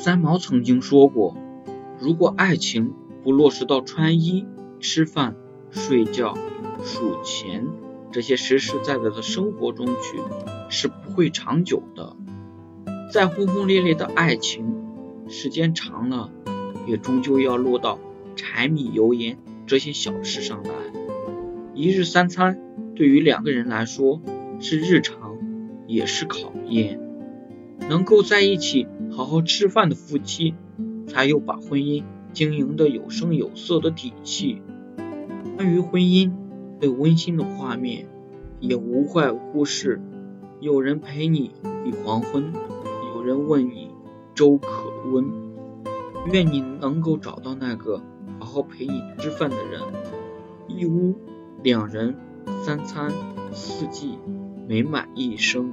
三毛曾经说过，如果爱情不落实到穿衣、吃饭、睡觉、数钱这些实实在在的生活中去，是不会长久的。再轰轰烈烈的爱情，时间长了，也终究要落到柴米油盐这些小事上来。一日三餐对于两个人来说是日常，也是考验。能够在一起好好吃饭的夫妻，才有把婚姻经营的有声有色的底气。关于婚姻最温馨的画面，也无坏乎是有人陪你立黄昏，有人问你粥可温。愿你能够找到那个好好陪你吃饭的人，一屋两人，三餐四季，美满一生。